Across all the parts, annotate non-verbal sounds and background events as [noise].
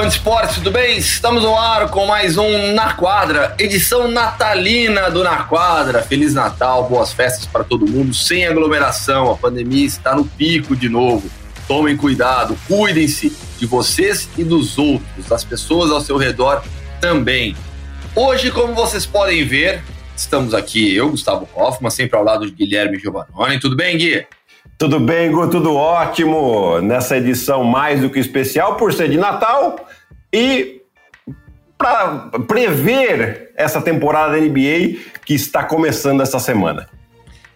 Fã de esporte, tudo bem? Estamos no ar com mais um Na Quadra, edição natalina do Na Quadra. Feliz Natal, boas festas para todo mundo, sem aglomeração. A pandemia está no pico de novo. Tomem cuidado, cuidem-se de vocês e dos outros, das pessoas ao seu redor também. Hoje, como vocês podem ver, estamos aqui, eu, Gustavo Hoffman, sempre ao lado de Guilherme Giovannoni. Tudo bem, Gui? Tudo bem, Gu? Tudo ótimo. Nessa edição mais do que especial, por ser de Natal e para prever essa temporada da NBA que está começando essa semana.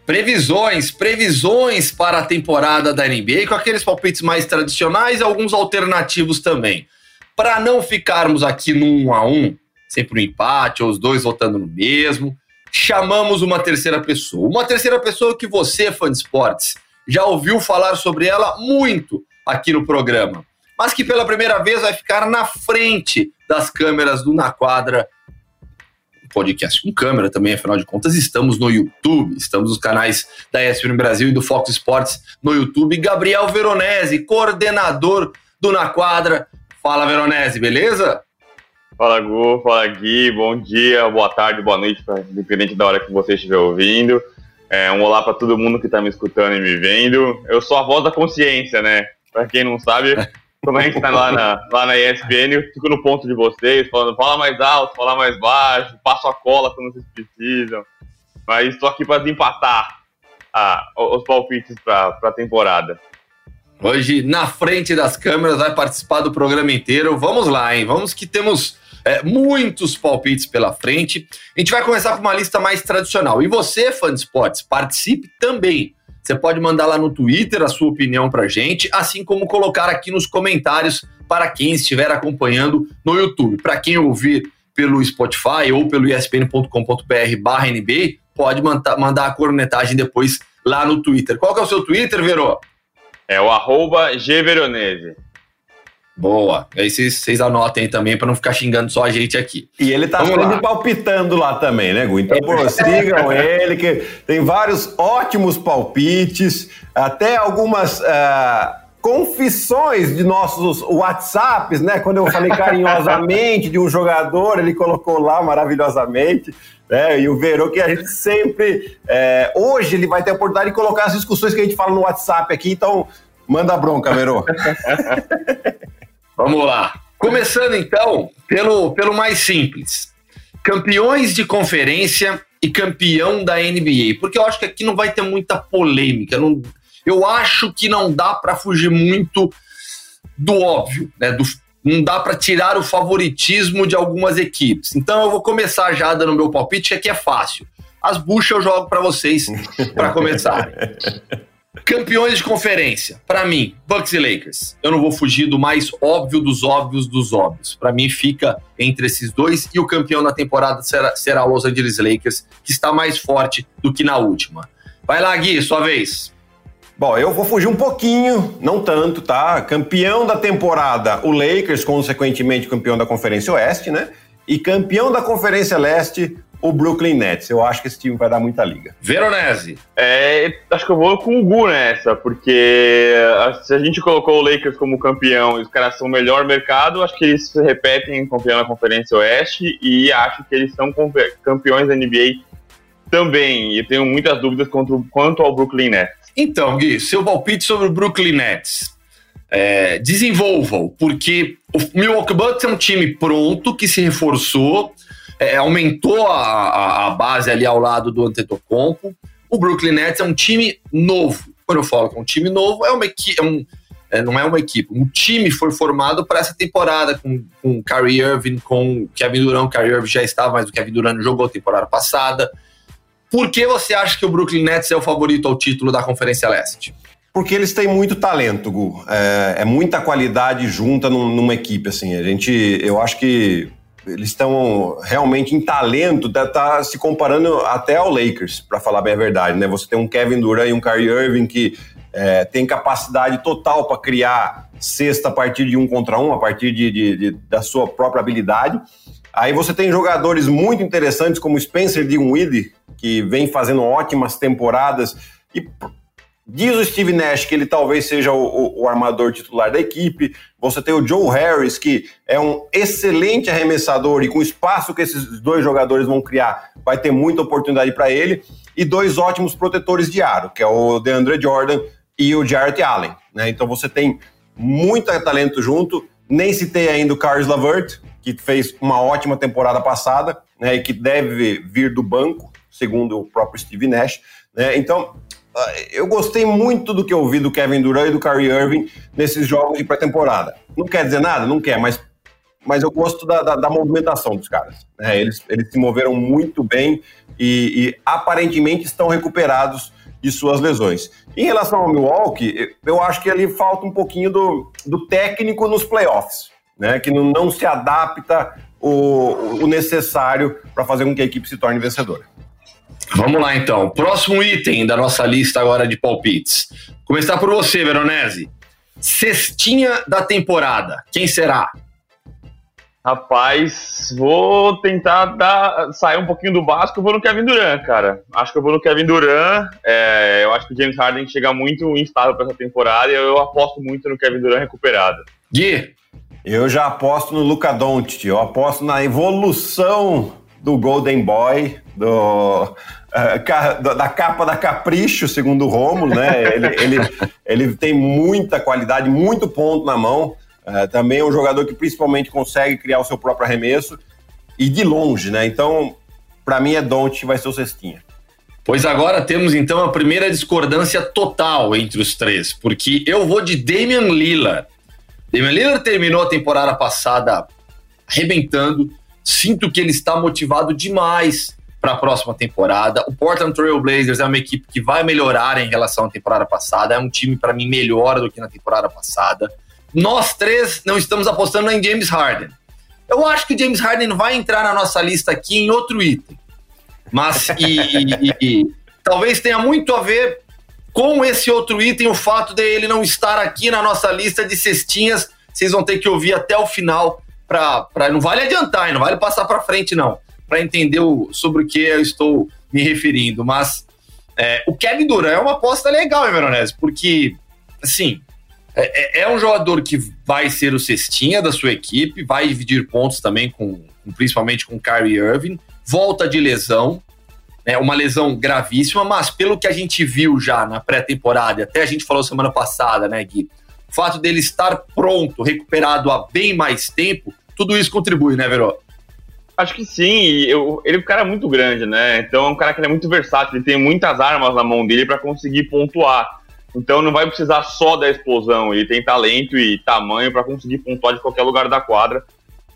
Previsões, previsões para a temporada da NBA, com aqueles palpites mais tradicionais e alguns alternativos também. Para não ficarmos aqui no um a um, sempre um empate, ou os dois votando no mesmo, chamamos uma terceira pessoa. Uma terceira pessoa que você, fã de esportes, já ouviu falar sobre ela muito aqui no programa, mas que pela primeira vez vai ficar na frente das câmeras do Na Quadra podcast com câmera também, afinal de contas, estamos no YouTube, estamos nos canais da ESPN Brasil e do Fox Sports no YouTube. Gabriel Veronese, coordenador do Na Quadra. Fala, Veronese, beleza? Fala, Gu, fala, Gui, bom dia, boa tarde, boa noite, independente da hora que você estiver ouvindo. É, um olá para todo mundo que está me escutando e me vendo. Eu sou a voz da consciência, né? Para quem não sabe, quando a gente está lá na, lá na ESPN, eu fico no ponto de vocês, falando fala mais alto, fala mais baixo, passo a cola quando vocês precisam. Mas estou aqui para desempatar ah, os palpites para a temporada. Hoje, na frente das câmeras, vai participar do programa inteiro. Vamos lá, hein? Vamos que temos é, muitos palpites pela frente. A gente vai começar com uma lista mais tradicional. E você, fã de esportes, participe também. Você pode mandar lá no Twitter a sua opinião para gente, assim como colocar aqui nos comentários para quem estiver acompanhando no YouTube. Para quem ouvir pelo Spotify ou pelo espn.com.br NBA, pode mandar a cornetagem depois lá no Twitter. Qual que é o seu Twitter, Verô? É o arroba gveronese. Boa. Aí vocês anotem aí também para não ficar xingando só a gente aqui. E ele tá sempre palpitando lá também, né, Gu? Então [laughs] sigam ele, que tem vários ótimos palpites, até algumas. Uh, confissões de nossos WhatsApps, né? Quando eu falei carinhosamente de um jogador, ele colocou lá maravilhosamente. Né? E o Verô, que a gente sempre. É, hoje ele vai ter a oportunidade de colocar as discussões que a gente fala no WhatsApp aqui, então manda bronca, Verô. [laughs] Vamos lá. Começando então pelo, pelo mais simples: campeões de conferência e campeão da NBA. Porque eu acho que aqui não vai ter muita polêmica. Não, eu acho que não dá para fugir muito do óbvio, né? Do, não dá para tirar o favoritismo de algumas equipes. Então eu vou começar já dando meu palpite, que aqui é fácil. As buchas eu jogo para vocês para começar. [laughs] Campeões de conferência, para mim, Bucks e Lakers. Eu não vou fugir do mais óbvio dos óbvios dos óbvios. Para mim, fica entre esses dois e o campeão da temporada será, será Los Angeles Lakers, que está mais forte do que na última. Vai lá, Gui, sua vez. Bom, eu vou fugir um pouquinho, não tanto, tá? Campeão da temporada, o Lakers, consequentemente campeão da Conferência Oeste, né? E campeão da Conferência Leste, o Brooklyn Nets. Eu acho que esse time vai dar muita liga. Veronese. É, acho que eu vou com o Gu nessa, porque se a gente colocou o Lakers como campeão e os caras são o melhor mercado, acho que eles se repetem campeão na Conferência Oeste e acho que eles são campeões da NBA também. E eu tenho muitas dúvidas quanto ao Brooklyn Nets. Então, Gui, seu palpite sobre o Brooklyn Nets. É, desenvolvam, porque o Milwaukee Bucks é um time pronto que se reforçou é, aumentou a, a, base ali ao lado do Antetokounmpo. O Brooklyn Nets é um time novo. Quando eu falo que é um time novo, é uma equipe, é um, é, não é uma equipe. Um time foi formado para essa temporada com, com Kyrie Irving, com Kevin Durant. Kyrie Irving já estava, mas o Kevin Durant jogou a temporada passada. Por que você acha que o Brooklyn Nets é o favorito ao título da Conferência Leste? Porque eles têm muito talento, Gu. É, é muita qualidade junta num, numa equipe, assim. A gente, eu acho que eles estão realmente em talento, tá, tá, se comparando até ao Lakers, para falar bem a verdade, né? Você tem um Kevin Durant e um Kyrie Irving que é, tem capacidade total para criar cesta a partir de um contra um, a partir de, de, de, da sua própria habilidade. Aí você tem jogadores muito interessantes como Spencer Dinwiddie, que vem fazendo ótimas temporadas e Diz o Steve Nash que ele talvez seja o, o, o, armador titular da equipe. Você tem o Joe Harris, que é um excelente arremessador e com o espaço que esses dois jogadores vão criar, vai ter muita oportunidade para ele. E dois ótimos protetores de aro, que é o DeAndre Jordan e o Jarrett Allen. Né? Então você tem muito talento junto. Nem citei ainda o Carlos Lavert, que fez uma ótima temporada passada né, e que deve vir do banco, segundo o próprio Steve Nash. Né? Então, eu gostei muito do que eu vi do Kevin Durant e do Kyrie Irving nesses jogos de pré-temporada. Não quer dizer nada? Não quer, mas, mas eu gosto da, da, da movimentação dos caras. Né? Eles, eles se moveram muito bem e, e, aparentemente estão recuperados de suas lesões. Em relação ao Milwaukee, eu acho que ali falta um pouquinho do, do técnico nos playoffs, né? que não, não se adapta o, o necessário para fazer com que a equipe se torne vencedora. Vamos lá então. Próximo item da nossa lista agora de palpites. Começar por você, Veronese. Cestinha da temporada. Quem será? Rapaz, vou tentar dar, sair um pouquinho do básico. Eu vou no Kevin Durant, cara. Acho que eu vou no Kevin Durant. É, eu acho que o James Harden chega muito instável para essa temporada e eu aposto muito no Kevin Durant recuperado. Gui? Eu já aposto no Luca Doncic. Eu aposto na evolução do Golden Boy, do, uh, da capa da Capricho, segundo o Romulo, né? Ele, ele, ele tem muita qualidade, muito ponto na mão. Uh, também é um jogador que principalmente consegue criar o seu próprio arremesso e de longe, né? Então, para mim é Don't vai ser o cestinha. Pois agora temos então a primeira discordância total entre os três, porque eu vou de Damian Lillard. Damian Lillard terminou a temporada passada arrebentando, Sinto que ele está motivado demais para a próxima temporada. O Portland Trail Blazers é uma equipe que vai melhorar em relação à temporada passada. É um time, para mim, melhor do que na temporada passada. Nós três não estamos apostando em James Harden. Eu acho que o James Harden vai entrar na nossa lista aqui em outro item. Mas [laughs] e, e, e, talvez tenha muito a ver com esse outro item, o fato de ele não estar aqui na nossa lista de cestinhas. Vocês vão ter que ouvir até o final para não vale adiantar, não vale passar para frente não, para entender o, sobre o que eu estou me referindo, mas é, o Kevin Durant é uma aposta legal, Veronese, porque assim, é, é, é, um jogador que vai ser o cestinha da sua equipe, vai dividir pontos também com, principalmente com o Kyrie Irving, volta de lesão, é uma lesão gravíssima, mas pelo que a gente viu já na pré-temporada, até a gente falou semana passada, né, Gui? O fato dele estar pronto, recuperado há bem mais tempo, tudo isso contribui, né, Veró? Acho que sim, eu, ele é um cara muito grande, né? Então é um cara que é muito versátil, ele tem muitas armas na mão dele para conseguir pontuar. Então não vai precisar só da explosão, ele tem talento e tamanho para conseguir pontuar de qualquer lugar da quadra.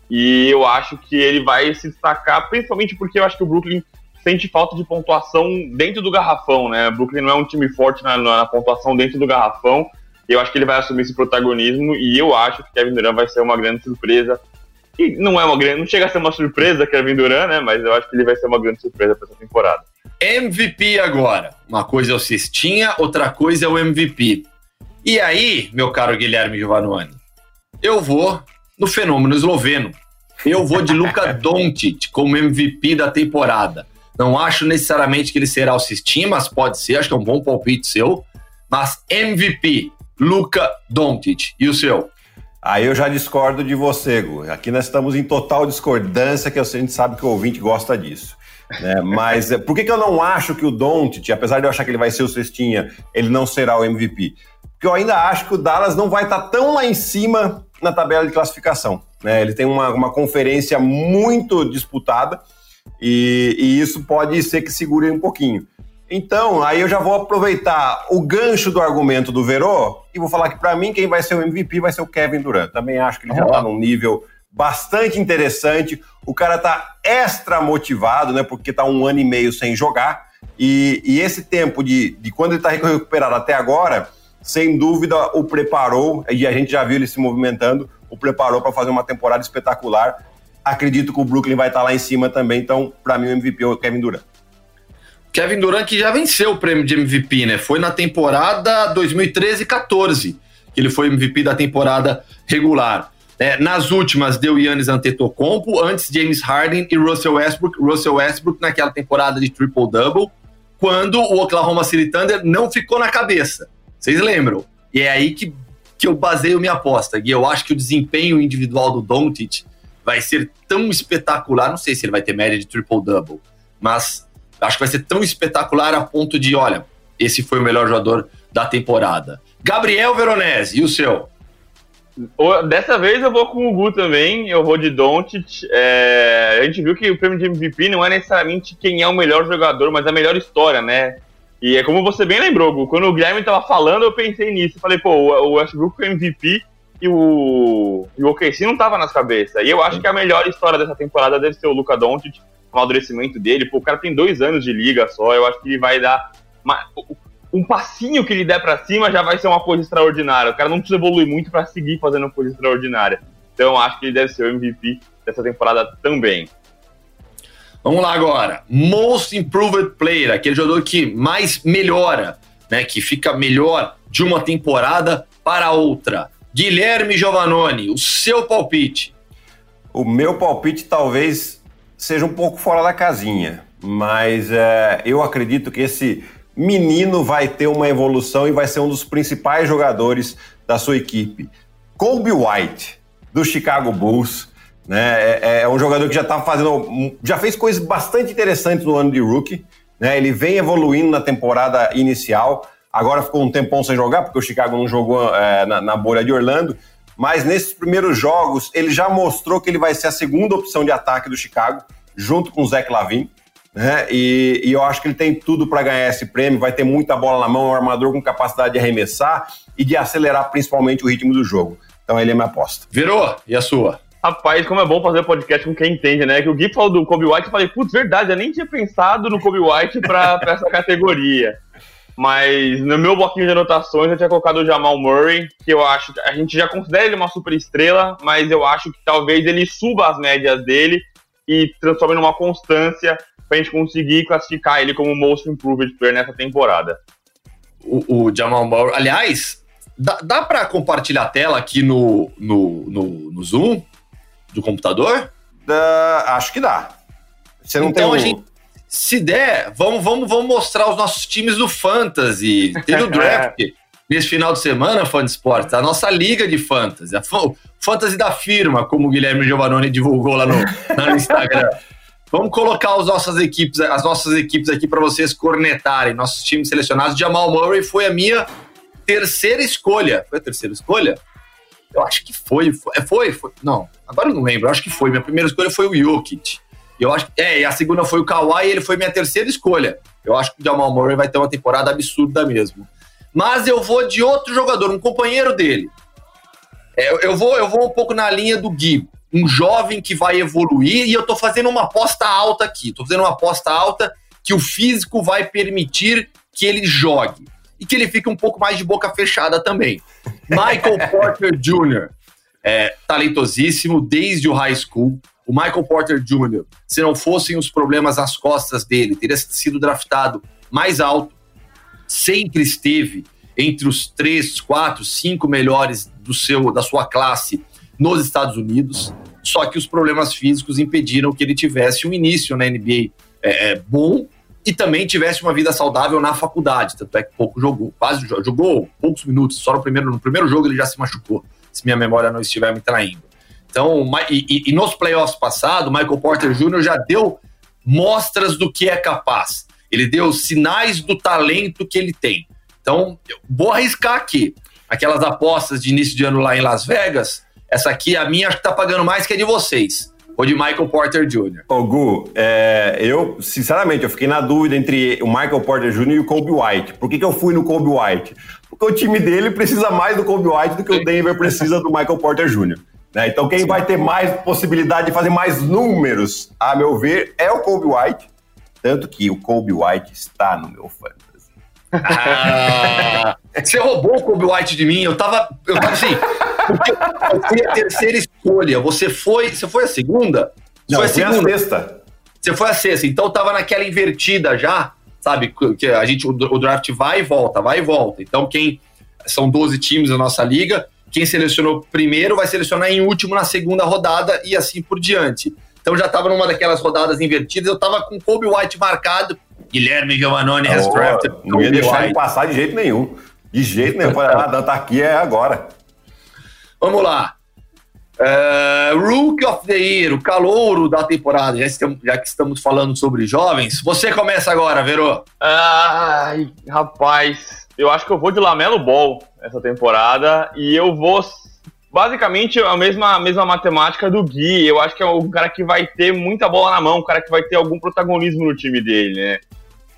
E eu acho que ele vai se destacar, principalmente porque eu acho que o Brooklyn sente falta de pontuação dentro do garrafão, né? O Brooklyn não é um time forte na, na pontuação dentro do garrafão. Eu acho que ele vai assumir esse protagonismo e eu acho que Kevin Durant vai ser uma grande surpresa que não é uma grande, não chega a ser uma surpresa Kevin Durant, né? Mas eu acho que ele vai ser uma grande surpresa para essa temporada. MVP agora. Uma coisa é o Cestinha, outra coisa é o MVP. E aí, meu caro Guilherme Giovanni, eu vou no fenômeno esloveno. Eu vou de Luka [laughs] Doncic como MVP da temporada. Não acho necessariamente que ele será o Cestinha, mas pode ser, acho que é um bom palpite seu. Mas MVP, Luka Doncic. E o seu? Aí eu já discordo de você, Gu. Aqui nós estamos em total discordância, que a gente sabe que o ouvinte gosta disso. Né? [laughs] Mas eh, por que, que eu não acho que o Doncic, apesar de eu achar que ele vai ser o cestinha, ele não será o MVP? Porque eu ainda acho que o Dallas não vai estar tão lá em cima na tabela de classificação. Né? Ele tem uma, uma conferência muito disputada e, e isso pode ser que segure um pouquinho. Então, aí eu já vou aproveitar o gancho do argumento do Verô e vou falar que para mim quem vai ser o MVP vai ser o Kevin Durant. Também acho que ele já está num nível bastante interessante. O cara tá extra motivado, né? Porque tá um ano e meio sem jogar. E, e esse tempo de, de quando ele tá recuperado até agora, sem dúvida o preparou, e a gente já viu ele se movimentando, o preparou para fazer uma temporada espetacular. Acredito que o Brooklyn vai estar tá lá em cima também, então, para mim, o MVP é o Kevin Durant. Kevin Durant que já venceu o prêmio de MVP, né? Foi na temporada 2013-14 que ele foi MVP da temporada regular. É, nas últimas deu Yannis Antetokounmpo, antes James Harden e Russell Westbrook. Russell Westbrook naquela temporada de triple-double. quando o Oklahoma City Thunder não ficou na cabeça. Vocês lembram? E é aí que, que eu baseio minha aposta. E eu acho que o desempenho individual do Doncic vai ser tão espetacular. Não sei se ele vai ter média de triple-double, mas acho que vai ser tão espetacular a ponto de, olha, esse foi o melhor jogador da temporada. Gabriel Veronese, e o seu? Dessa vez eu vou com o Gu também, eu vou de Doncic. É, a gente viu que o prêmio de MVP não é necessariamente quem é o melhor jogador, mas a melhor história, né? E é como você bem lembrou, Gu, quando o Guilherme tava falando, eu pensei nisso. Falei, pô, o Westbrook foi MVP e o, e o OKC não tava nas cabeças. E eu acho que a melhor história dessa temporada deve ser o Luca Doncic, amadurecimento dele. Pô, o cara tem dois anos de liga só, eu acho que ele vai dar... Uma, um passinho que ele der para cima já vai ser uma coisa extraordinária. O cara não precisa evoluir muito para seguir fazendo uma coisa extraordinária. Então acho que ele deve ser o MVP dessa temporada também. Vamos lá agora. Most Improved Player, aquele jogador que mais melhora, né? Que fica melhor de uma temporada para outra. Guilherme Giovannoni, o seu palpite. O meu palpite talvez seja um pouco fora da casinha, mas é, eu acredito que esse menino vai ter uma evolução e vai ser um dos principais jogadores da sua equipe. Kobe White, do Chicago Bulls, né? É, é um jogador que já está fazendo, já fez coisas bastante interessantes no ano de rookie, né? Ele vem evoluindo na temporada inicial. Agora ficou um tempão sem jogar, porque o Chicago não jogou é, na, na bolha de Orlando. Mas nesses primeiros jogos, ele já mostrou que ele vai ser a segunda opção de ataque do Chicago, junto com o Zach Lavin né? E, e, eu acho que ele tem tudo para ganhar esse prêmio. Vai ter muita bola na mão, um armador com capacidade de arremessar e de acelerar principalmente o ritmo do jogo. Então ele é minha aposta. Virou? E a sua? Rapaz, como é bom fazer podcast com quem entende, né? Que o Gui falou do Kobe White, eu falei, putz, verdade, eu nem tinha pensado no Kobe White para essa [laughs] categoria. Mas no meu bloquinho de anotações eu tinha colocado o Jamal Murray, que eu acho a gente já considera ele uma super estrela, mas eu acho que talvez ele suba as médias dele e transforme numa constância pra gente conseguir classificar ele como Most Improved Player nessa temporada. O, o Jamal Murray, aliás, dá, dá para compartilhar a tela aqui no, no, no, no Zoom do computador? acho que dá. Você não então tem um... a gente, se der, vamos, vamos, vamos mostrar os nossos times do Fantasy. Teve o [laughs] draft nesse final de semana, Fã de Esportes, a nossa liga de Fantasy, a Fantasy da firma, como o Guilherme Giovannone divulgou lá no, no [laughs] Instagram. Vamos colocar as nossas equipes, as nossas equipes aqui para vocês cornetarem, nossos times selecionados. Jamal Murray foi a minha terceira escolha. Foi a terceira escolha? Eu acho que foi. Foi, é, foi, foi. Não, agora eu não lembro. Eu acho que foi. Minha primeira escolha foi o Jokic. Eu acho é, e a segunda foi o Kawhi e ele foi minha terceira escolha. Eu acho que o Jamal Murray vai ter uma temporada absurda mesmo. Mas eu vou de outro jogador, um companheiro dele. É, eu, vou, eu vou um pouco na linha do Gui um jovem que vai evoluir e eu estou fazendo uma aposta alta aqui. Estou fazendo uma aposta alta que o físico vai permitir que ele jogue e que ele fique um pouco mais de boca fechada também. Michael [laughs] Porter Jr., é, talentosíssimo desde o high school. O Michael Porter Jr., se não fossem os problemas nas costas dele, teria sido draftado mais alto, sempre esteve entre os três, quatro, cinco melhores do seu, da sua classe nos Estados Unidos, só que os problemas físicos impediram que ele tivesse um início na NBA é, é, bom e também tivesse uma vida saudável na faculdade, tanto é que pouco jogou, quase jogou poucos minutos, só no primeiro, no primeiro jogo ele já se machucou, se minha memória não estiver me traindo. Então, e, e, nos playoffs passados, Michael Porter Jr. já deu mostras do que é capaz. Ele deu sinais do talento que ele tem. Então, vou arriscar aqui. Aquelas apostas de início de ano lá em Las Vegas, essa aqui, a minha, acho que tá pagando mais que a de vocês. Ou de Michael Porter Jr. Ô, Gu, é, eu, sinceramente, eu fiquei na dúvida entre o Michael Porter Jr. e o Kobe White. Por que, que eu fui no Kobe White? Porque o time dele precisa mais do Kobe White do que o Denver precisa do Michael Porter Jr. Né? Então, quem Sim. vai ter mais possibilidade de fazer mais números, a meu ver, é o Kobe White. Tanto que o Kobe White está no meu fã. Ah, [laughs] você roubou o Kobe White de mim. Eu tava, eu tava assim, porque eu fui a terceira escolha. Você foi, você foi a segunda? Não, foi a segunda. A sexta. Você foi a sexta. Então eu tava naquela invertida já, sabe? Que a gente o, o draft vai e volta, vai e volta. Então quem são 12 times na nossa liga, quem selecionou primeiro vai selecionar em último na segunda rodada e assim por diante. Então já estava numa daquelas rodadas invertidas, eu estava com Kobe White marcado Guilherme Giovannone has Oh, drafted não ia deixar White. ele passar de jeito nenhum. De jeito nenhum. Falei, ah, Dan, tá aqui, é agora. Vamos lá. É, Rookie of the Year, o calouro da temporada, já, estamos- já que estamos falando sobre jovens. Você começa agora, Verô. Ai, rapaz, eu acho que eu vou de Lamelo Ball essa temporada e eu vou basicamente a mesma, a mesma matemática do Gui. Eu acho que é o cara que vai ter muita bola na mão, o cara que vai ter algum protagonismo no time dele, né?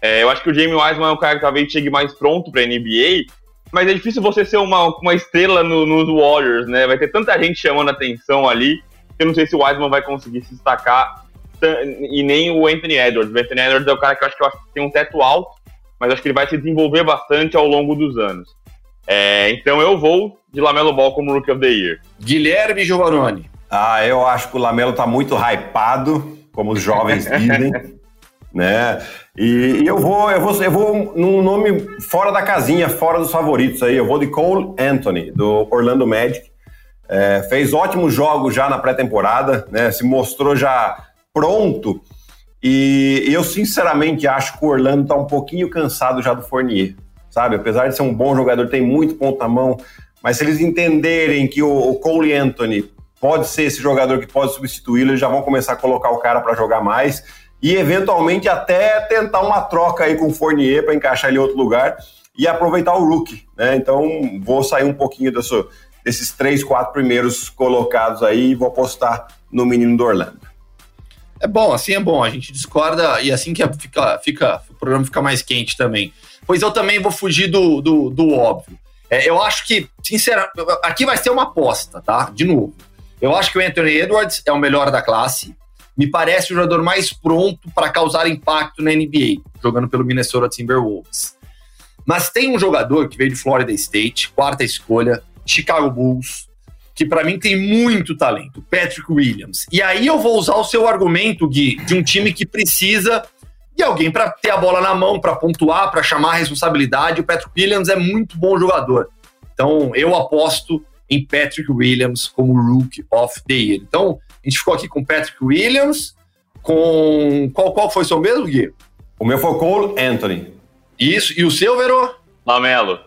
É, eu acho que o Jamie Wiseman é um cara que talvez chegue mais pronto pra NBA, mas é difícil você ser uma, uma estrela no- nos Warriors, né? Vai ter tanta gente chamando atenção ali que eu não sei se o Wiseman vai conseguir se destacar e nem o Anthony Edwards. O Anthony Edwards é o cara que, eu acho que tem um teto alto, mas acho que ele vai se desenvolver bastante ao longo dos anos. É, então eu vou de Lamelo Ball como Rookie of the Year. Guilherme Giovannone. Ah, eu acho que o Lamelo tá muito hypado, como os jovens [laughs] dizem, né? E, e eu vou, eu vou, eu vou num nome fora da casinha, fora dos favoritos aí. Eu vou de Cole Anthony, do Orlando Magic. É, fez ótimos jogos já na pré-temporada, né? Se mostrou já pronto. E eu sinceramente acho que o Orlando tá um pouquinho cansado já do Fournier, sabe? Apesar de ser um bom jogador, tem muito ponto na mão, mas se eles entenderem que o, o Cole Anthony pode ser esse jogador que pode substituí-lo, eles já vão começar a colocar o cara para jogar mais e eventualmente até tentar uma troca aí com o Fournier para encaixar ele em outro lugar e aproveitar o rookie, né? Então vou sair um pouquinho desse, desses três, quatro primeiros colocados aí e vou apostar no menino do Orlando. É bom, assim é bom. A gente discorda e assim que fica, fica, o programa fica mais quente também. Pois eu também vou fugir do, do, do óbvio. É, eu acho que, sinceramente, aqui vai ser uma aposta, tá? De novo. Eu acho que o Anthony Edwards é o melhor da classe. Me parece o jogador mais pronto para causar impacto na NBA, jogando pelo Minnesota Timberwolves. Mas tem um jogador que veio de Florida State, quarta escolha, Chicago Bulls, que para mim tem muito talento, Patrick Williams. E aí eu vou usar o seu argumento, Gui, de um time que precisa de alguém para ter a bola na mão, para pontuar, para chamar a responsabilidade. O Patrick Williams é muito bom jogador. Então eu aposto em Patrick Williams como Rookie of the Year. Então a gente ficou aqui com Patrick Williams, com qual qual foi o seu mesmo, Gui? O meu foi Cole Anthony. Isso e o seu, Verô? Lamelo.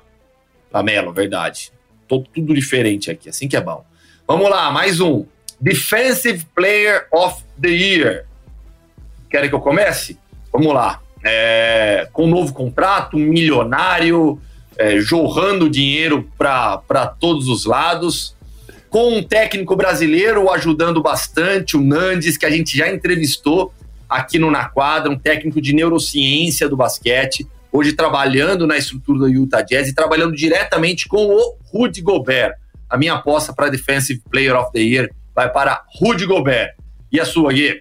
Lamelo, verdade. Tô tudo diferente aqui, assim que é bom. Vamos lá, mais um. Defensive Player of the Year. Querem que eu comece? Vamos lá. É, com um novo contrato, um milionário, é, jorrando dinheiro para todos os lados, com um técnico brasileiro ajudando bastante, o Nandes, que a gente já entrevistou aqui no Na Quadra, um técnico de neurociência do basquete, hoje trabalhando na estrutura do Utah Jazz e trabalhando diretamente com o Rudy Gobert. A minha aposta para Defensive Player of the Year vai para Rudy Gobert. E a sua, Gui?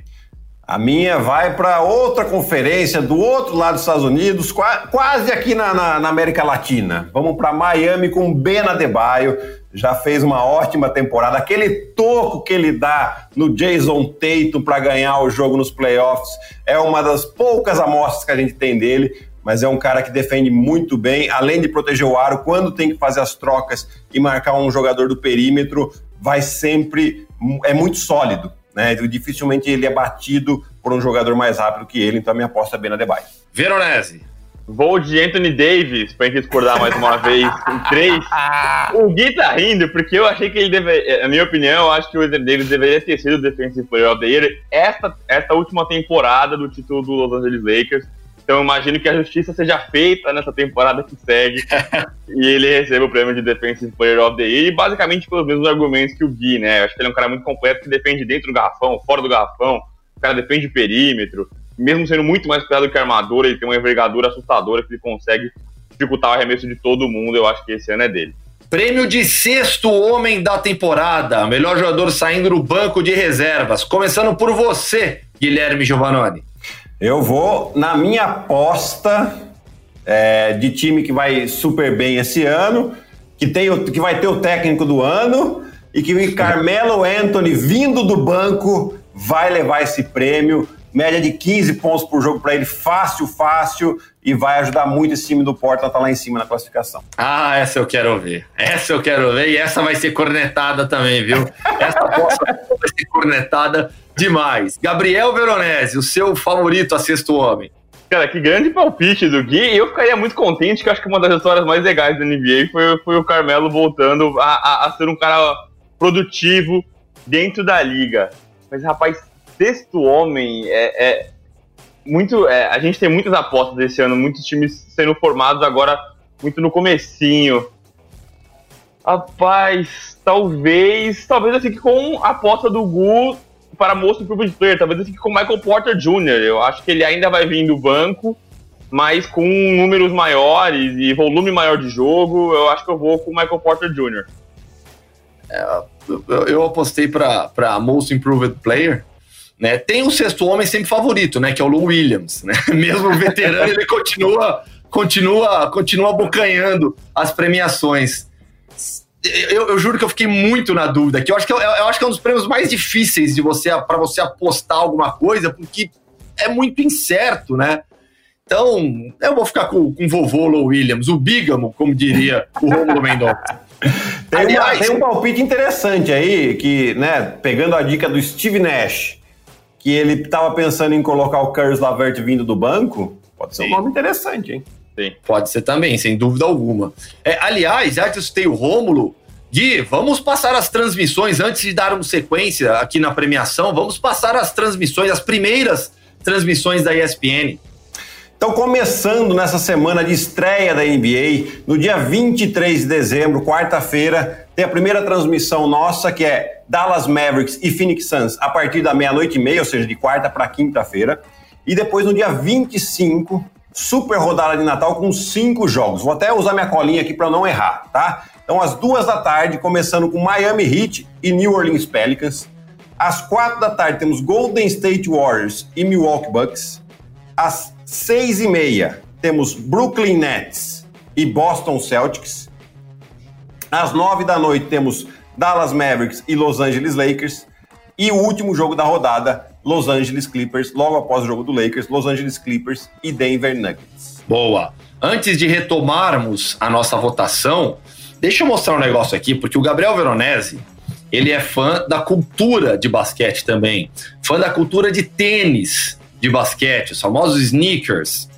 A minha vai para outra conferência do outro lado dos Estados Unidos, qua- quase aqui na, na- na América Latina. Vamos para Miami com Ben Adebayo. Já fez uma ótima temporada. Aquele toco que ele dá no Jason Tatum para ganhar o jogo nos playoffs é uma das poucas amostras que a gente tem dele. Mas é um cara que defende muito bem, além de proteger o aro, quando tem que fazer as trocas e marcar um jogador do perímetro, vai sempre. É muito sólido né? Dificilmente ele é batido por um jogador mais rápido que ele, então a minha aposta é Ben Adebayo. Veronese. Vou de Anthony Davis, pra gente discordar mais uma vez [laughs] em três. O Gui tá rindo, porque eu achei que ele deve. Na minha opinião, eu acho que o Anthony Davis deveria ter sido o Defensive Player of the Year esta, esta última temporada do título do Los Angeles Lakers. Então eu imagino que a justiça seja feita nessa temporada que segue [laughs] e ele receba o prêmio de Defensive Player of the Year, e basicamente pelos mesmos argumentos que o Gui, né? Eu acho que ele é um cara muito completo que defende dentro do garrafão, fora do garrafão, o cara defende perímetro, mesmo sendo muito mais pesado que a armadura, ele tem uma envergadura assustadora que ele consegue dificultar o arremesso de todo mundo. Eu acho que esse ano é dele. Prêmio de sexto homem da temporada. Melhor jogador saindo do banco de reservas. Começando por você, Guilherme Giovannone. Eu vou na minha aposta é, de time que vai super bem esse ano, que, tem o, que vai ter o técnico do ano e que o Carmelo Anthony, vindo do banco, vai levar esse prêmio. Média de 15 pontos por jogo para ele, fácil, fácil, e vai ajudar muito esse time do Portland a estar lá em cima na classificação. Ah, essa eu quero ver. Essa eu quero ver e essa vai ser cornetada também, viu? Essa aposta [laughs] vai ser cornetada demais. Gabriel Veronese, o seu favorito a sexto homem. Cara, que grande palpite do Gui. Eu ficaria muito contente, que acho que uma das histórias mais legais da NBA foi, foi o Carmelo voltando a, a, a ser um cara produtivo dentro da liga. Mas, rapaz, sexto homem é, é muito. É, a gente tem muitas apostas desse ano, muitos times sendo formados agora muito no comecinho. Rapaz, talvez. Talvez eu fique com a aposta do Gu para Most Improved Player. Talvez eu fique com o Michael Porter Jr. Eu acho que ele ainda vai vir do banco, mas com números maiores e volume maior de jogo, eu acho que eu vou com o Michael Porter Jr. É, eu, eu apostei para Most Improved Player. Né? Tem o sexto homem sempre favorito, né? Que é o Lou Williams. Né? [laughs] Mesmo veterano, ele continua, continua, continua abocanhando as premiações. Eu, eu, juro que eu fiquei muito na dúvida. Que eu acho que eu, eu acho que é um dos prêmios mais difíceis de você para você apostar alguma coisa, porque é muito incerto, né? Então, eu vou ficar com, com o vovô Lou Williams, o bígamo, como diria o Romulo Mendonça. Tem, Aliás, uma, tem um palpite interessante aí, que, né, pegando a dica do Steve Nash, que ele estava pensando em colocar o Curtis Lavert vindo do banco, pode ser Sim. um nome interessante, hein? Sim. Pode ser também, sem dúvida alguma. É, aliás, já que eu citei o Rômulo, Gui, vamos passar as transmissões, antes de darmos sequência aqui na premiação, vamos passar as transmissões, as primeiras transmissões da ESPN. Então, começando nessa semana de estreia da NBA, no dia 23 de dezembro, quarta-feira, tem a primeira transmissão nossa, que é Dallas Mavericks e Phoenix Suns, a partir da meia-noite e meia, ou seja, de quarta para quinta-feira. E depois, no dia 25, super rodada de Natal com cinco jogos. Vou até usar minha colinha aqui para não errar, tá? Então, às duas da tarde, começando com Miami Heat e New Orleans Pelicans. Às quatro da tarde, temos Golden State Warriors e Milwaukee Bucks. Às Seis e meia, temos Brooklyn Nets e Boston Celtics. Às nove da noite, temos Dallas Mavericks e Los Angeles Lakers. E o último jogo da rodada, Los Angeles Clippers, logo após o jogo do Lakers, Los Angeles Clippers e Denver Nuggets. Boa. Antes de retomarmos a nossa votação, deixa eu mostrar um negócio aqui, porque o Gabriel Veronese, ele é fã da cultura de basquete também, fã da cultura de tênis de basquete, os famosos sneakers.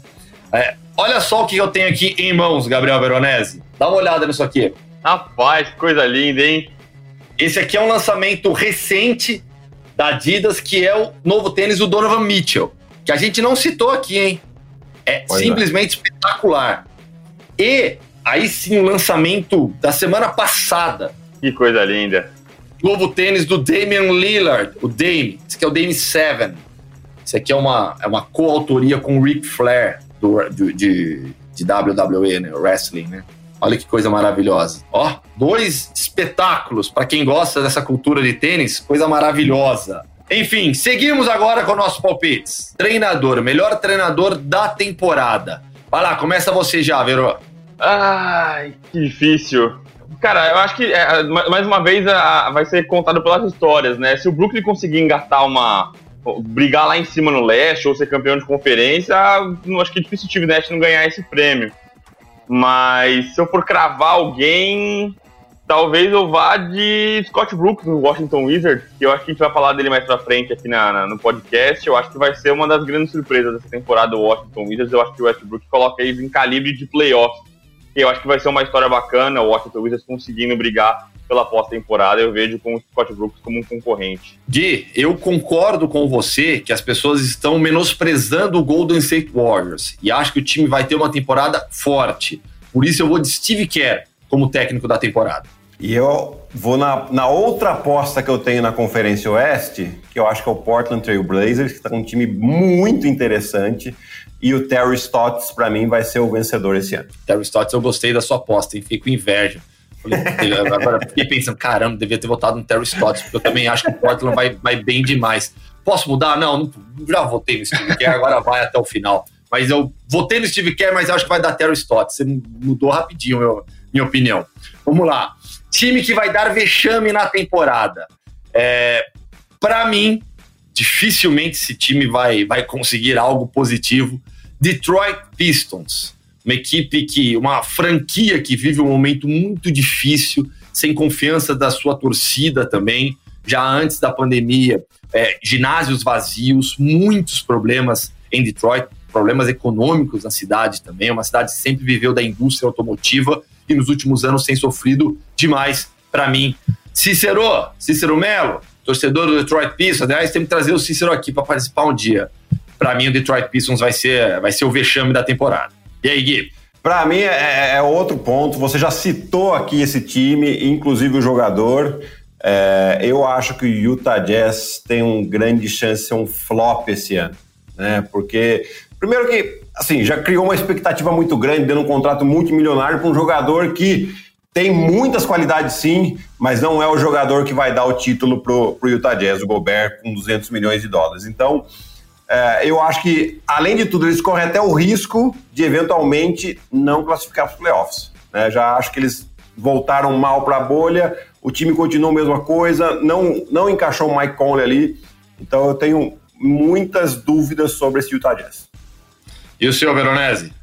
É, olha só o que eu tenho aqui em mãos, Gabriel Veronese. Dá uma olhada nisso aqui. Rapaz, que coisa linda, hein? Esse aqui é um lançamento recente da Adidas, que é o novo tênis do Donovan Mitchell, que a gente não citou aqui, hein? É pois simplesmente é. espetacular. E aí sim o lançamento da semana passada. Que coisa linda. Novo tênis do Damian Lillard, o Dame, esse aqui é o Dame 7. Isso aqui é uma, é uma coautoria com o Ric Flair do, do, de, de WWE, né? Wrestling, né? Olha que coisa maravilhosa. Ó, dois espetáculos para quem gosta dessa cultura de tênis, coisa maravilhosa. Enfim, seguimos agora com nossos palpites. Treinador, melhor treinador da temporada. Vai lá, começa você já, Verô. Ai, que difícil. Cara, eu acho que, é, mais uma vez, a, vai ser contado pelas histórias, né? Se o Brooklyn conseguir engatar uma, brigar lá em cima no leste ou ser campeão de conferência, acho que é difícil o Steve Nash não ganhar esse prêmio. Mas se eu for cravar alguém, talvez eu vá de Scott Brooks no Washington Wizards, que eu acho que a gente vai falar dele mais pra frente aqui na, na, no podcast. Eu acho que vai ser uma das grandes surpresas dessa temporada do Washington Wizards. Eu acho que o Westbrook coloca eles em calibre de playoff. Eu acho que vai ser uma história bacana, o Washington Wizards conseguindo brigar pela pós-temporada, eu vejo com o Scott Brooks como um concorrente. Gui, eu concordo com você que as pessoas estão menosprezando o Golden State Warriors e acho que o time vai ter uma temporada forte. Por isso eu vou de Steve Kerr como técnico da temporada. E eu vou na, na outra aposta que eu tenho na Conferência Oeste, que eu acho que é o Portland Trail Blazers, que está com um time muito interessante. E o Terry Stotts, para mim, vai ser o vencedor esse ano. Terry Stotts, eu gostei da sua aposta, e fico inveja. Agora fiquei pensando, caramba, devia ter votado no Terry Stotts, porque eu também acho que o Portland vai, vai bem demais. Posso mudar? Não, não já votei no Steve Kerr, agora vai até o final. Mas eu votei no Steve Kerr, mas acho que vai dar Terry Stotts. Você mudou rapidinho meu, minha opinião. Vamos lá. Time que vai dar vexame na temporada. É, Para mim, dificilmente esse time vai, vai conseguir algo positivo. Detroit Pistons uma equipe que, uma franquia que vive um momento muito difícil, sem confiança da sua torcida também, já antes da pandemia, é, ginásios vazios, muitos problemas em Detroit. problemas econômicos na cidade também. É uma cidade que sempre viveu da indústria automotiva e nos últimos anos tem sofrido demais para mim. Cícero, Cícero Melo, torcedor do Detroit Pistons. Aliás, tem que trazer o Cícero aqui para participar um dia. Para mim, o Detroit Pistons vai ser, vai ser o vexame da temporada. E aí, Gui? Para mim é, é, outro ponto. Você já citou aqui esse time, inclusive o jogador. É, eu acho que o Utah Jazz tem um grande chance de ser um flop esse ano, né? Porque primeiro que assim já criou uma expectativa muito grande, dando um contrato multimilionário para um jogador que tem muitas qualidades sim, mas não é o jogador que vai dar o título pro, pro Utah Jazz, o Gobert, com 200 milhões de dólares. Então, é, eu acho que, além de tudo, eles correm até o risco de eventualmente não classificar para os playoffs. Né? Já acho que eles voltaram mal para a bolha, o time continuou a mesma coisa, não, não encaixou o Mike Conley ali. Então eu tenho muitas dúvidas sobre esse Utah Jazz. E o senhor Veronese?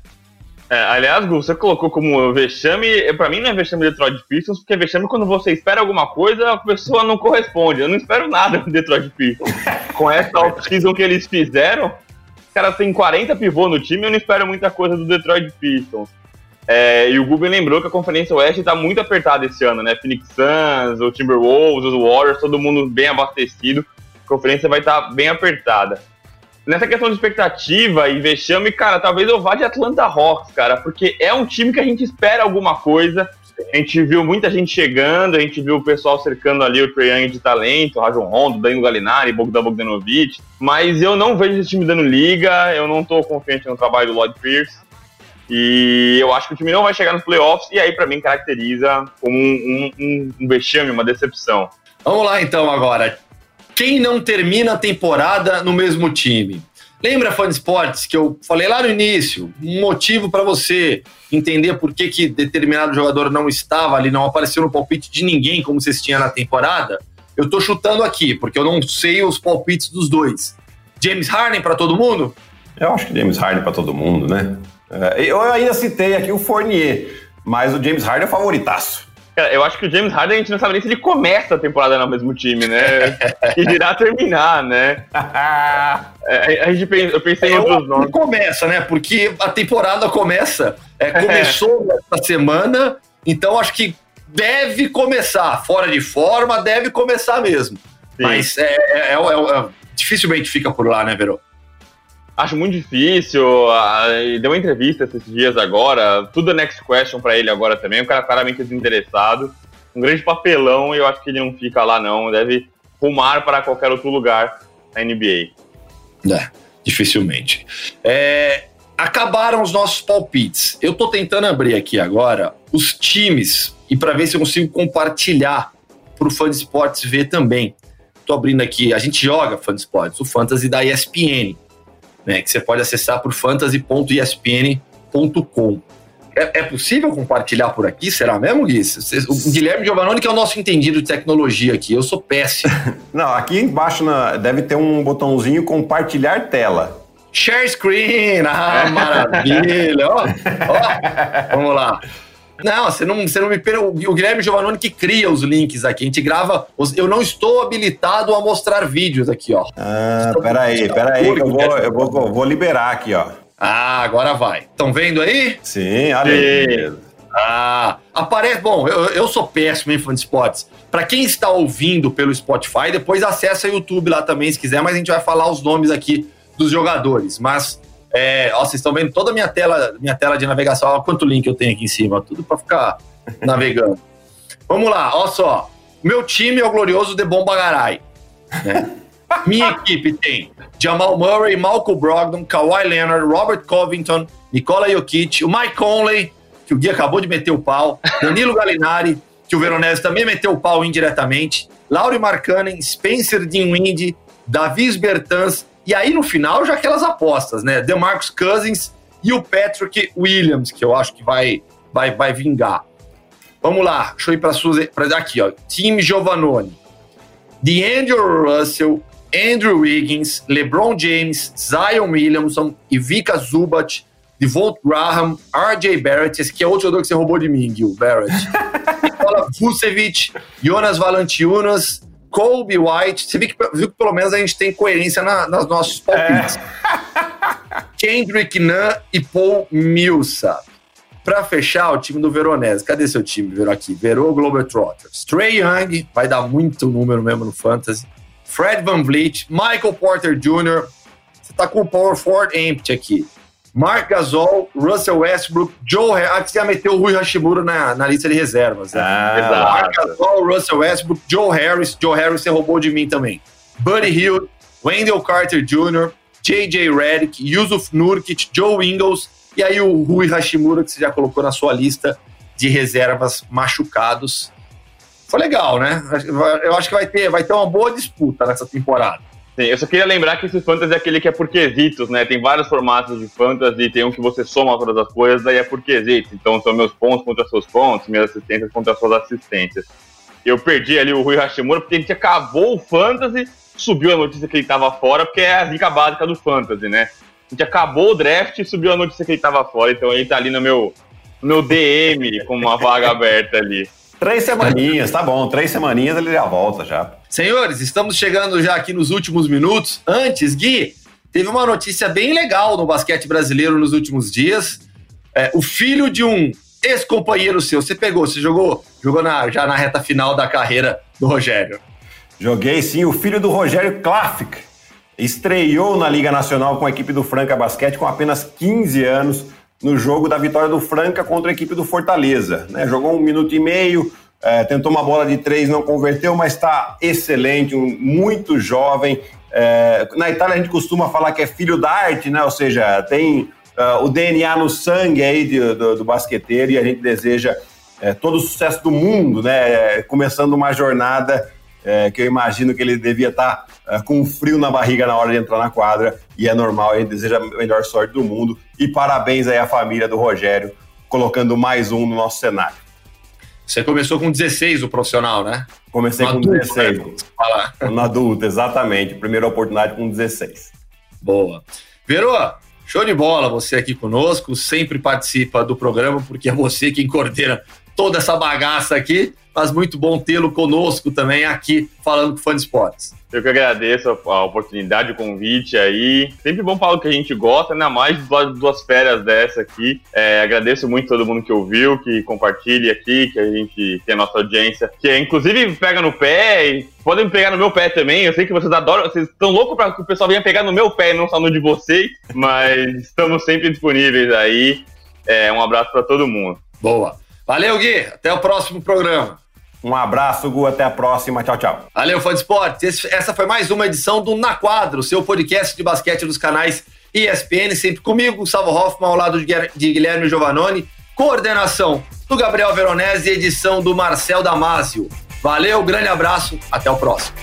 É, aliás, Gu, você colocou como vexame, para mim não é vexame Detroit Pistons, porque é vexame quando você espera alguma coisa, a pessoa não corresponde. Eu não espero nada do Detroit Pistons. [laughs] Com essa off-season que eles fizeram, os caras têm 40 pivô no time, eu não espero muita coisa do Detroit Pistons. É, e o Guben lembrou que a Conferência Oeste está muito apertada esse ano, né? Phoenix Suns, o Timberwolves, os Warriors, todo mundo bem abastecido. A conferência vai estar tá bem apertada nessa questão de expectativa e vexame, cara, talvez eu vá de Atlanta Hawks, cara, porque é um time que a gente espera alguma coisa. A gente viu muita gente chegando, a gente viu o pessoal cercando ali o Trae Young de talento, o Rajon Rondo, Danilo Galinari, Bogdan Bogdanovic, mas eu não vejo esse time dando liga, eu não tô confiante no trabalho do Lloyd Pierce, e eu acho que o time não vai chegar nos playoffs, e aí para mim caracteriza como um, um, um vexame, uma decepção. Vamos lá então agora. Quem não termina a temporada no mesmo time? Lembra, Fã Esportes, que eu falei lá no início, um motivo para você entender por que, que determinado jogador não estava ali, não apareceu no palpite de ninguém como vocês tinham na temporada? Eu tô chutando aqui, porque eu não sei os palpites dos dois. James Harden para todo mundo? Eu acho que James Harden para todo mundo, né? É, eu ainda citei aqui o Fournier, mas o James Harden é favoritaço. Cara, eu acho que o James Harden a gente não sabe nem se ele começa a temporada no mesmo time, né? [laughs] e irá terminar, né? É, a gente pensa, eu pensei é, em outros nomes. Começa, né? Porque a temporada começa, é, começou [laughs] essa semana, então acho que deve começar. Fora de forma, deve começar mesmo. Sim. Mas é, é, é, dificilmente fica por lá, né, Verô? Acho muito difícil. Deu uma entrevista esses dias agora. Tudo é next question para ele agora também. O cara claramente desinteressado. Um grande papelão e eu acho que ele não fica lá, não. Deve rumar para qualquer outro lugar na NBA. É, dificilmente. É, acabaram os nossos palpites. Eu tô tentando abrir aqui agora os times e para ver se eu consigo compartilhar para o Fã de Esportes ver também. Tô abrindo aqui, a gente joga Fã de Esportes, o Fantasy da ESPN né, que você pode acessar por fantasy.espn.com. É, é, possível compartilhar por aqui? Será mesmo, Gui? O Guilherme Giovannoni, que é o nosso entendido de tecnologia aqui, eu sou péssimo. [laughs] Não, aqui embaixo na, deve ter um botãozinho compartilhar tela. Share screen! Ah, maravilha! ó, ó, vamos lá. Não, você não, você não me per... O Guilherme Giovannone que cria os links aqui. A gente grava. Os... Eu não estou habilitado a mostrar vídeos aqui, ó. Ah, peraí, peraí, eu, vou, eu vou, vou liberar aqui, ó. Ah, agora vai. Estão vendo aí? Sim, olha aí. Ah, aparece. Bom, eu, eu sou péssimo em fã de spots. Para quem está ouvindo pelo Spotify, depois acessa o YouTube lá também, se quiser, mas a gente vai falar os nomes aqui dos jogadores. Mas é, ó, vocês estão vendo toda a minha tela, minha tela de navegação. Olha quanto link eu tenho aqui em cima, tudo para ficar [laughs] navegando. Vamos lá, olha só. Meu time é o glorioso de Bagarai. Né? [laughs] Minha equipe tem Jamal Murray, Malcolm Brogdon, Kawhi Leonard, Robert Covington, Nikola Jokic, o Mike Conley, que o Gui acabou de meter o pau, [laughs] Danilo Gallinari, que o Veronese também meteu o pau indiretamente, Laurie Markkanen, Spencer Dinwiddie, Davis Bertans e aí, no final, já aquelas apostas, né? DeMarcus Cousins e o Patrick Williams, que eu acho que vai, vai, vai vingar. Vamos lá, deixa eu ir para Suzy, para aqui, ó. Time Giovannone. D'Angelo Russell, Andrew Wiggins, LeBron James, Zion Williamson, Ivica Zubat, Devolt Graham, RJ Barrett, esse aqui é outro jogador que você roubou de mim, Gil, Barrett. [laughs] Nikola Vucevic, Jonas Valanciunas, Kobe White, você viu que, viu que pelo menos a gente tem coerência na, nas nossos palpites. É. [laughs] Kendrick Nunn e Paul Millsap. Para fechar, o time do Veronese. Cadê seu time, Verô aqui? Verô Globetrotters. Trey Young, vai dar muito número mesmo no Fantasy. Fred Van Vliet, Michael Porter Jr. Você tá com o Power Forward empty aqui. Mark Gasol, Russell Westbrook, Joe Harris. Ah, você já meteu o Rui Hashimura na, na lista de reservas. Né? Ah, Mark Gasol, Russell Westbrook, Joe Harris. Joe Harris você roubou de mim também. Buddy Hill, Wendell Carter Jr., J.J. Redick, Yusuf Nurkic, Joe Ingles e aí o Rui Hashimura, que você já colocou na sua lista de reservas machucados. Foi legal, né? Eu acho que vai ter, vai ter uma boa disputa nessa temporada. Sim, eu só queria lembrar que esse fantasy é aquele que é por quesitos, né? Tem vários formatos de fantasy, tem um que você soma todas as coisas, daí é por quesitos. Então são meus pontos contra seus pontos, minhas assistências contra suas assistências. Eu perdi ali o Rui Hashimura porque a gente acabou o fantasy, subiu a notícia que ele estava fora, porque é a dica básica do fantasy, né? A gente acabou o draft e subiu a notícia que ele tava fora, então ele tá ali no meu, no meu DM com uma vaga [laughs] aberta ali. Três semaninhas, tá bom. Três semaninhas ele já volta já. Senhores, estamos chegando já aqui nos últimos minutos. Antes, Gui, teve uma notícia bem legal no basquete brasileiro nos últimos dias. É, o filho de um ex-companheiro seu, você pegou, você jogou, jogou na, já na reta final da carreira do Rogério. Joguei sim, o filho do Rogério Klafik estreou na Liga Nacional com a equipe do Franca Basquete com apenas 15 anos no jogo da vitória do Franca contra a equipe do Fortaleza. Né? Jogou um minuto e meio, é, tentou uma bola de três, não converteu, mas está excelente, um, muito jovem. É, na Itália a gente costuma falar que é filho da arte, né? ou seja, tem uh, o DNA no sangue aí de, do, do, basqueteiro e a gente deseja é, todo o sucesso do mundo, né? começando uma jornada é, que eu imagino que ele devia estar tá, é, com frio na barriga na hora de entrar na quadra, e é normal, ele deseja a melhor sorte do mundo, e parabéns aí à família do Rogério, colocando mais um no nosso cenário. Você começou com 16 o profissional, né? Comecei no com adulto, 16. Né? Falar. No adulto, exatamente. Primeira oportunidade com 16. Boa. Verô, show de bola você aqui conosco, sempre participa do programa, porque é você quem coordena toda essa bagaça aqui mas muito bom tê-lo conosco também aqui, falando com o Fã de Esportes. Eu que agradeço a oportunidade, o convite aí. Sempre bom falar o que a gente gosta, ainda mais duas, duas férias dessa aqui. É, agradeço muito todo mundo que ouviu, que compartilha aqui, que a gente tem a nossa audiência, que é, inclusive pega no pé e podem pegar no meu pé também. Eu sei que vocês adoram, vocês estão loucos para que o pessoal venha pegar no meu pé e não só no de vocês, mas estamos sempre disponíveis aí. É, um abraço para todo mundo. Boa. Valeu, Gui. Até o próximo programa. Um abraço, Gu. Até a próxima. Tchau, tchau. Valeu, fã de esporte. Essa foi mais uma edição do Na Quadro, seu podcast de basquete dos canais ESPN, sempre comigo, Gustavo Hoffman, ao lado de Guilherme Giovannone. Coordenação do Gabriel Veronese e edição do Marcel Damasio. Valeu, grande abraço, até o próximo.